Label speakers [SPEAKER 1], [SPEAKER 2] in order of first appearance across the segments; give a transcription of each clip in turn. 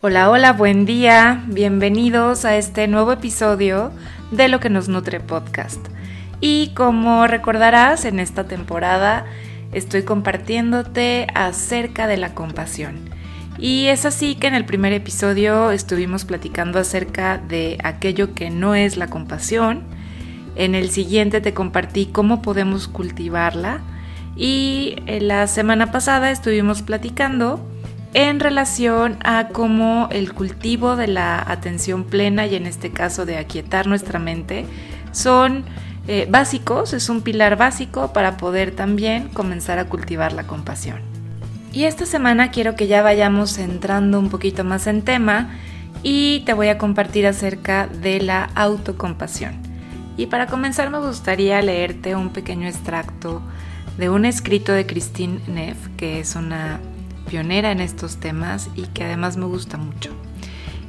[SPEAKER 1] Hola, hola, buen día. Bienvenidos a este nuevo episodio de Lo que nos nutre podcast. Y como recordarás, en esta temporada estoy compartiéndote acerca de la compasión. Y es así que en el primer episodio estuvimos platicando acerca de aquello que no es la compasión. En el siguiente te compartí cómo podemos cultivarla. Y la semana pasada estuvimos platicando en relación a cómo el cultivo de la atención plena y en este caso de aquietar nuestra mente son eh, básicos, es un pilar básico para poder también comenzar a cultivar la compasión. Y esta semana quiero que ya vayamos entrando un poquito más en tema y te voy a compartir acerca de la autocompasión. Y para comenzar me gustaría leerte un pequeño extracto de un escrito de Christine Neff, que es una pionera en estos temas y que además me gusta mucho.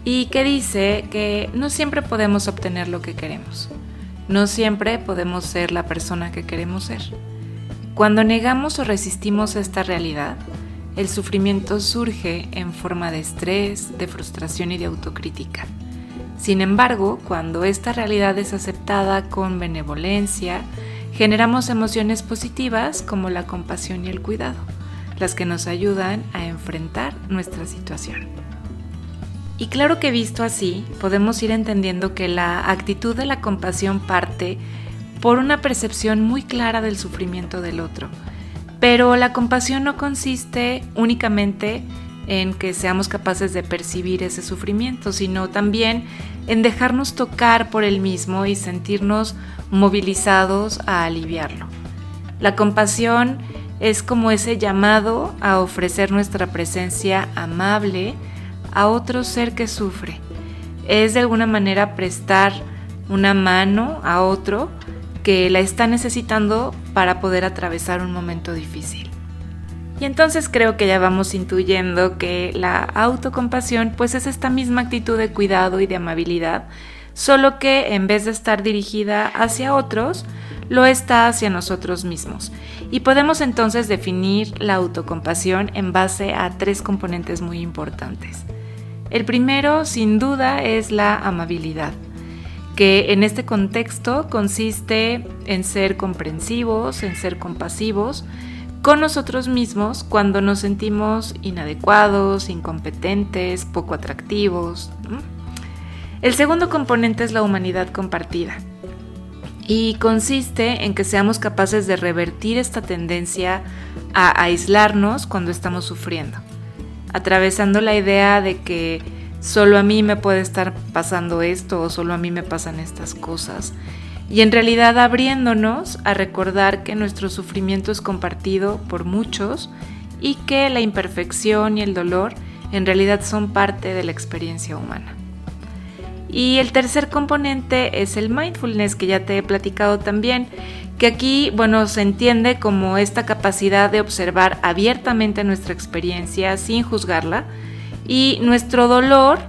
[SPEAKER 1] Y que dice que no siempre podemos obtener lo que queremos. No siempre podemos ser la persona que queremos ser. Cuando negamos o resistimos esta realidad, el sufrimiento surge en forma de estrés, de frustración y de autocrítica. Sin embargo, cuando esta realidad es aceptada con benevolencia, generamos emociones positivas como la compasión y el cuidado las que nos ayudan a enfrentar nuestra situación. Y claro que visto así, podemos ir entendiendo que la actitud de la compasión parte por una percepción muy clara del sufrimiento del otro. Pero la compasión no consiste únicamente en que seamos capaces de percibir ese sufrimiento, sino también en dejarnos tocar por el mismo y sentirnos movilizados a aliviarlo. La compasión es como ese llamado a ofrecer nuestra presencia amable a otro ser que sufre. Es de alguna manera prestar una mano a otro que la está necesitando para poder atravesar un momento difícil. Y entonces creo que ya vamos intuyendo que la autocompasión pues es esta misma actitud de cuidado y de amabilidad, solo que en vez de estar dirigida hacia otros, lo está hacia nosotros mismos. Y podemos entonces definir la autocompasión en base a tres componentes muy importantes. El primero, sin duda, es la amabilidad, que en este contexto consiste en ser comprensivos, en ser compasivos con nosotros mismos cuando nos sentimos inadecuados, incompetentes, poco atractivos. El segundo componente es la humanidad compartida y consiste en que seamos capaces de revertir esta tendencia a aislarnos cuando estamos sufriendo, atravesando la idea de que solo a mí me puede estar pasando esto o solo a mí me pasan estas cosas, y en realidad abriéndonos a recordar que nuestro sufrimiento es compartido por muchos y que la imperfección y el dolor en realidad son parte de la experiencia humana. Y el tercer componente es el mindfulness, que ya te he platicado también, que aquí, bueno, se entiende como esta capacidad de observar abiertamente nuestra experiencia sin juzgarla y nuestro dolor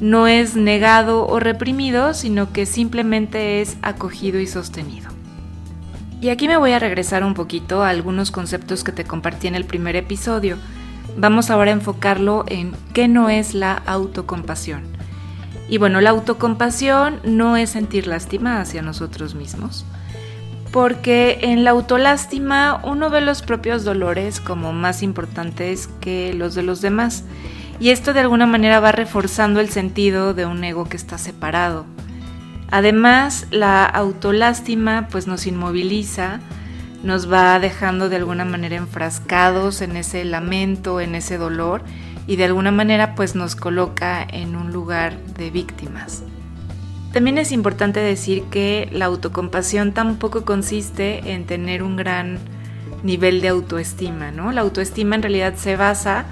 [SPEAKER 1] no es negado o reprimido, sino que simplemente es acogido y sostenido. Y aquí me voy a regresar un poquito a algunos conceptos que te compartí en el primer episodio. Vamos ahora a enfocarlo en qué no es la autocompasión. Y bueno, la autocompasión no es sentir lástima hacia nosotros mismos, porque en la autolástima uno ve los propios dolores como más importantes que los de los demás, y esto de alguna manera va reforzando el sentido de un ego que está separado. Además, la autolástima pues nos inmoviliza, nos va dejando de alguna manera enfrascados en ese lamento, en ese dolor, y de alguna manera pues nos coloca en un lugar de víctimas. También es importante decir que la autocompasión tampoco consiste en tener un gran nivel de autoestima, ¿no? La autoestima en realidad se basa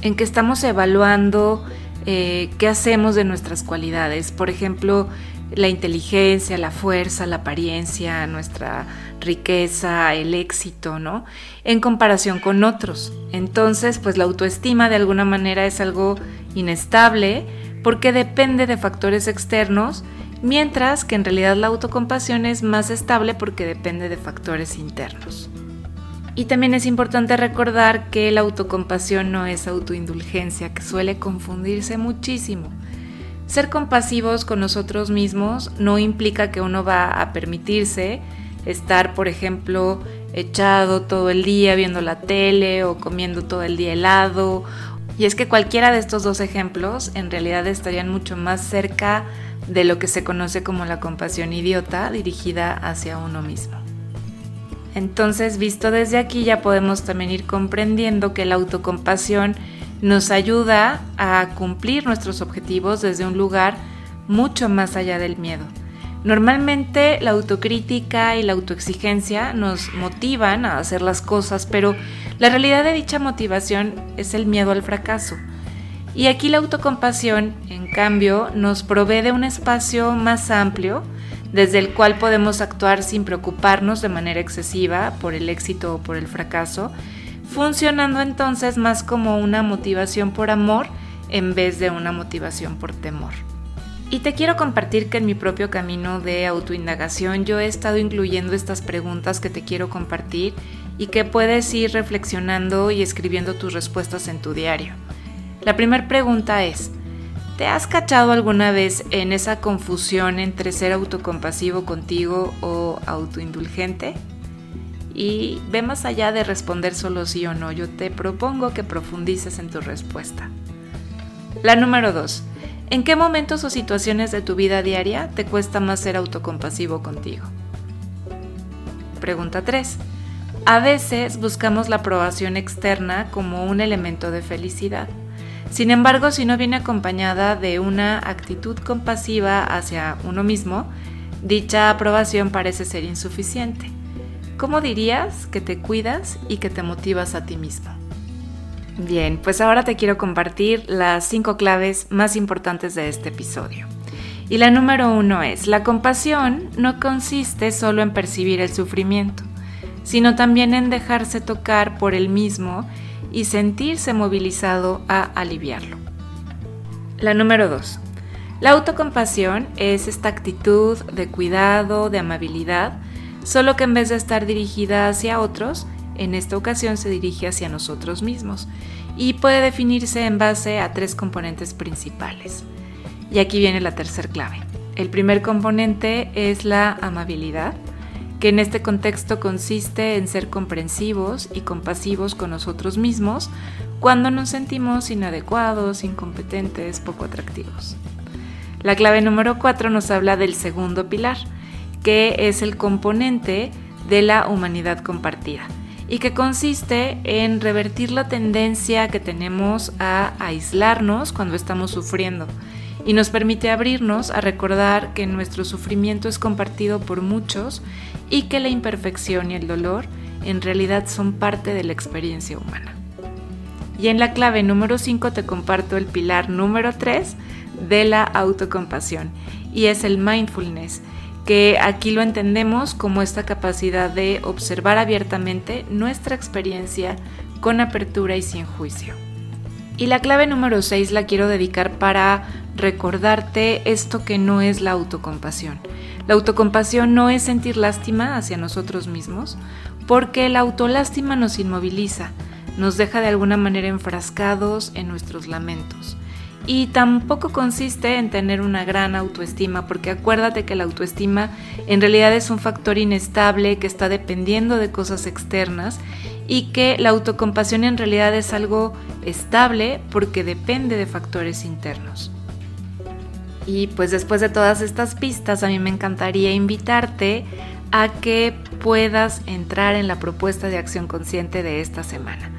[SPEAKER 1] en que estamos evaluando eh, qué hacemos de nuestras cualidades. Por ejemplo, la inteligencia, la fuerza, la apariencia, nuestra riqueza, el éxito, ¿no? En comparación con otros. Entonces, pues la autoestima de alguna manera es algo inestable porque depende de factores externos, mientras que en realidad la autocompasión es más estable porque depende de factores internos. Y también es importante recordar que la autocompasión no es autoindulgencia, que suele confundirse muchísimo. Ser compasivos con nosotros mismos no implica que uno va a permitirse estar, por ejemplo, echado todo el día viendo la tele o comiendo todo el día helado. Y es que cualquiera de estos dos ejemplos en realidad estarían mucho más cerca de lo que se conoce como la compasión idiota dirigida hacia uno mismo. Entonces, visto desde aquí, ya podemos también ir comprendiendo que la autocompasión nos ayuda a cumplir nuestros objetivos desde un lugar mucho más allá del miedo. Normalmente la autocrítica y la autoexigencia nos motivan a hacer las cosas, pero la realidad de dicha motivación es el miedo al fracaso. Y aquí la autocompasión, en cambio, nos provee de un espacio más amplio desde el cual podemos actuar sin preocuparnos de manera excesiva por el éxito o por el fracaso, funcionando entonces más como una motivación por amor en vez de una motivación por temor. Y te quiero compartir que en mi propio camino de autoindagación yo he estado incluyendo estas preguntas que te quiero compartir y que puedes ir reflexionando y escribiendo tus respuestas en tu diario. La primera pregunta es, ¿te has cachado alguna vez en esa confusión entre ser autocompasivo contigo o autoindulgente? Y ve más allá de responder solo sí o no, yo te propongo que profundices en tu respuesta. La número 2. ¿En qué momentos o situaciones de tu vida diaria te cuesta más ser autocompasivo contigo? Pregunta 3. A veces buscamos la aprobación externa como un elemento de felicidad. Sin embargo, si no viene acompañada de una actitud compasiva hacia uno mismo, dicha aprobación parece ser insuficiente. ¿Cómo dirías que te cuidas y que te motivas a ti mismo? Bien, pues ahora te quiero compartir las cinco claves más importantes de este episodio. Y la número uno es, la compasión no consiste solo en percibir el sufrimiento, sino también en dejarse tocar por el mismo y sentirse movilizado a aliviarlo. La número 2. La autocompasión es esta actitud de cuidado, de amabilidad, solo que en vez de estar dirigida hacia otros, en esta ocasión se dirige hacia nosotros mismos y puede definirse en base a tres componentes principales. Y aquí viene la tercera clave. El primer componente es la amabilidad, que en este contexto consiste en ser comprensivos y compasivos con nosotros mismos cuando nos sentimos inadecuados, incompetentes, poco atractivos. La clave número 4 nos habla del segundo pilar, que es el componente de la humanidad compartida y que consiste en revertir la tendencia que tenemos a aislarnos cuando estamos sufriendo y nos permite abrirnos a recordar que nuestro sufrimiento es compartido por muchos y que la imperfección y el dolor en realidad son parte de la experiencia humana. Y en la clave número 5 te comparto el pilar número 3 de la autocompasión y es el mindfulness, que aquí lo entendemos como esta capacidad de observar abiertamente nuestra experiencia con apertura y sin juicio. Y la clave número 6 la quiero dedicar para recordarte esto que no es la autocompasión. La autocompasión no es sentir lástima hacia nosotros mismos, porque la autolástima nos inmoviliza, nos deja de alguna manera enfrascados en nuestros lamentos. Y tampoco consiste en tener una gran autoestima, porque acuérdate que la autoestima en realidad es un factor inestable que está dependiendo de cosas externas y que la autocompasión en realidad es algo estable porque depende de factores internos. Y pues después de todas estas pistas, a mí me encantaría invitarte a que puedas entrar en la propuesta de acción consciente de esta semana.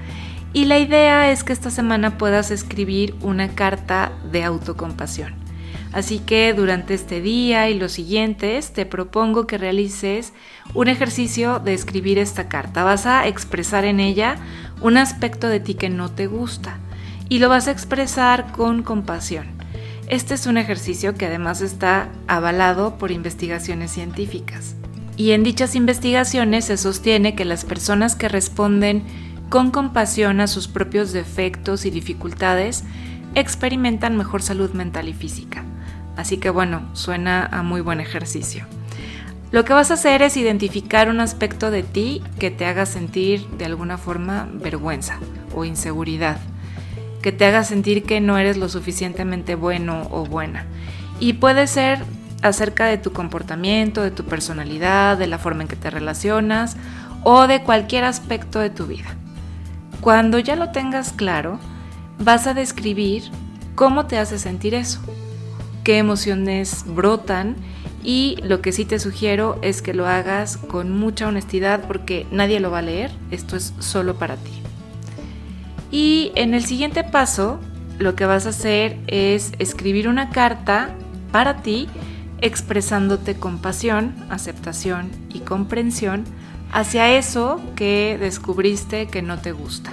[SPEAKER 1] Y la idea es que esta semana puedas escribir una carta de autocompasión. Así que durante este día y los siguientes te propongo que realices un ejercicio de escribir esta carta. Vas a expresar en ella un aspecto de ti que no te gusta y lo vas a expresar con compasión. Este es un ejercicio que además está avalado por investigaciones científicas. Y en dichas investigaciones se sostiene que las personas que responden con compasión a sus propios defectos y dificultades experimentan mejor salud mental y física. Así que bueno, suena a muy buen ejercicio. Lo que vas a hacer es identificar un aspecto de ti que te haga sentir de alguna forma vergüenza o inseguridad, que te haga sentir que no eres lo suficientemente bueno o buena. Y puede ser acerca de tu comportamiento, de tu personalidad, de la forma en que te relacionas o de cualquier aspecto de tu vida. Cuando ya lo tengas claro, vas a describir cómo te hace sentir eso, qué emociones brotan y lo que sí te sugiero es que lo hagas con mucha honestidad porque nadie lo va a leer, esto es solo para ti. Y en el siguiente paso, lo que vas a hacer es escribir una carta para ti expresándote compasión, aceptación y comprensión hacia eso que descubriste que no te gusta.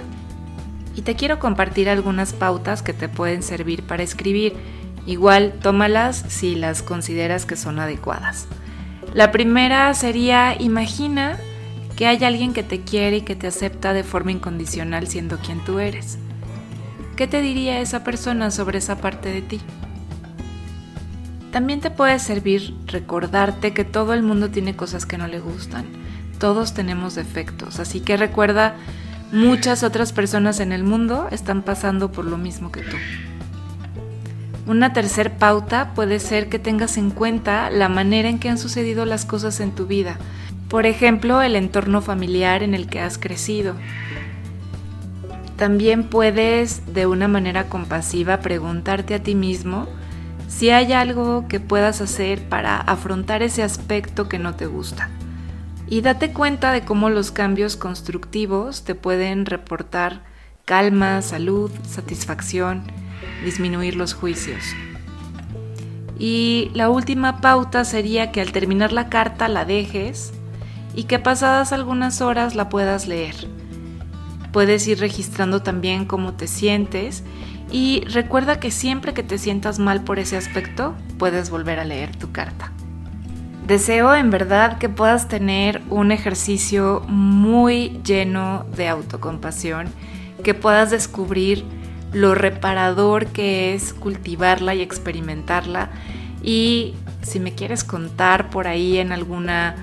[SPEAKER 1] Y te quiero compartir algunas pautas que te pueden servir para escribir Igual, tómalas si las consideras que son adecuadas. La primera sería, imagina que hay alguien que te quiere y que te acepta de forma incondicional siendo quien tú eres. ¿Qué te diría esa persona sobre esa parte de ti? También te puede servir recordarte que todo el mundo tiene cosas que no le gustan. Todos tenemos defectos, así que recuerda, muchas otras personas en el mundo están pasando por lo mismo que tú. Una tercer pauta puede ser que tengas en cuenta la manera en que han sucedido las cosas en tu vida. Por ejemplo, el entorno familiar en el que has crecido. También puedes de una manera compasiva preguntarte a ti mismo si hay algo que puedas hacer para afrontar ese aspecto que no te gusta. Y date cuenta de cómo los cambios constructivos te pueden reportar calma, salud, satisfacción disminuir los juicios. Y la última pauta sería que al terminar la carta la dejes y que pasadas algunas horas la puedas leer. Puedes ir registrando también cómo te sientes y recuerda que siempre que te sientas mal por ese aspecto, puedes volver a leer tu carta. Deseo en verdad que puedas tener un ejercicio muy lleno de autocompasión, que puedas descubrir lo reparador que es cultivarla y experimentarla. Y si me quieres contar por ahí en alguna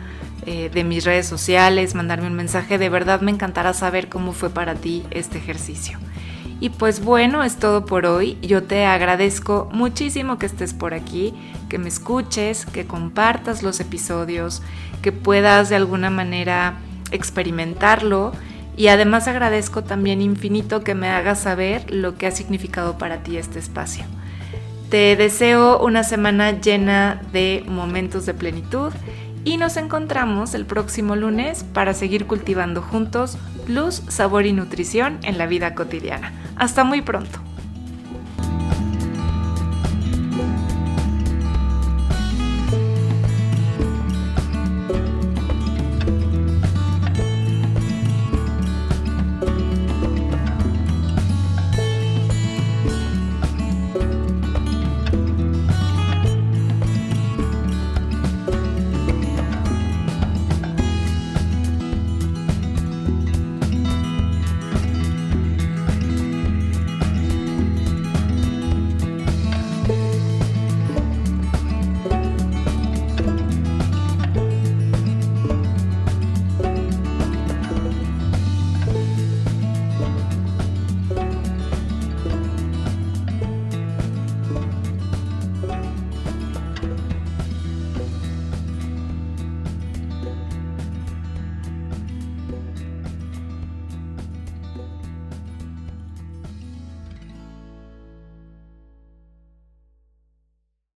[SPEAKER 1] eh, de mis redes sociales, mandarme un mensaje, de verdad me encantará saber cómo fue para ti este ejercicio. Y pues bueno, es todo por hoy. Yo te agradezco muchísimo que estés por aquí, que me escuches, que compartas los episodios, que puedas de alguna manera experimentarlo y además agradezco también infinito que me hagas saber lo que ha significado para ti este espacio. Te deseo una semana llena de momentos de plenitud y nos encontramos el próximo lunes para seguir cultivando juntos luz, sabor y nutrición en la vida cotidiana. Hasta muy pronto.